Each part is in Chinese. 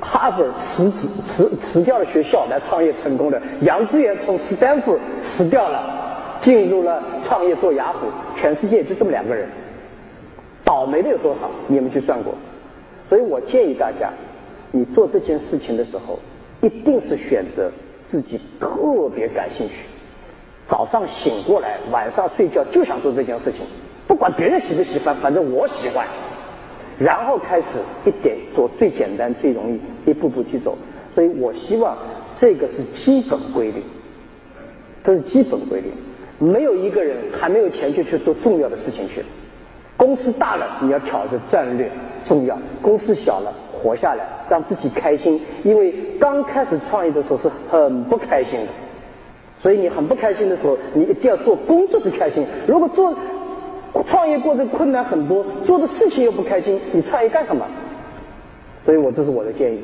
哈佛辞职辞辞掉了学校来创业成功的，杨致远从斯坦福辞掉了，进入了创业做雅虎，全世界就这么两个人，倒霉的有多少？你们去算过？所以我建议大家，你做这件事情的时候，一定是选择自己特别感兴趣，早上醒过来，晚上睡觉就想做这件事情，不管别人喜不喜欢，反正我喜欢。然后开始一点做最简单、最容易，一步步去走。所以我希望这个是基本规律，这是基本规律。没有一个人还没有钱就去做重要的事情去。公司大了，你要挑着战略重要；公司小了，活下来，让自己开心。因为刚开始创业的时候是很不开心的，所以你很不开心的时候，你一定要做工作是开心。如果做创业过程困难很多，做的事情又不开心，你创业干什么？所以我这是我的建议。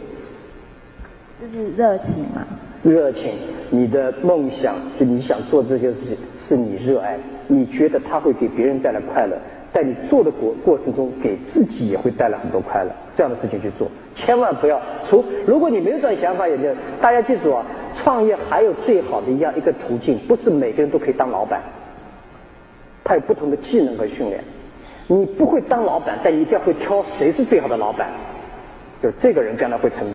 就是热情嘛？热情，你的梦想，就你想做这些事情，是你热爱，你觉得它会给别人带来快乐，在你做的过过程中，给自己也会带来很多快乐。这样的事情去做，千万不要除。如果你没有这种想法，也就大家记住啊，创业还有最好的一样一个途径，不是每个人都可以当老板。他有不同的技能和训练，你不会当老板，但你一定要会挑谁是最好的老板，就这个人将来会成。